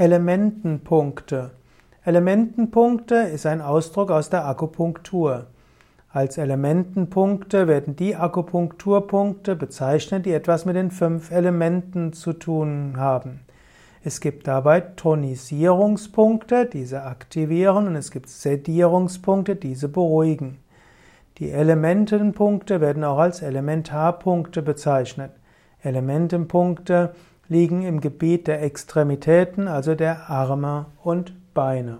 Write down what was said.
Elementenpunkte. Elementenpunkte ist ein Ausdruck aus der Akupunktur. Als Elementenpunkte werden die Akupunkturpunkte bezeichnet, die etwas mit den fünf Elementen zu tun haben. Es gibt dabei Tonisierungspunkte, diese aktivieren, und es gibt Sedierungspunkte, diese beruhigen. Die Elementenpunkte werden auch als Elementarpunkte bezeichnet. Elementenpunkte liegen im Gebiet der Extremitäten, also der Arme und Beine.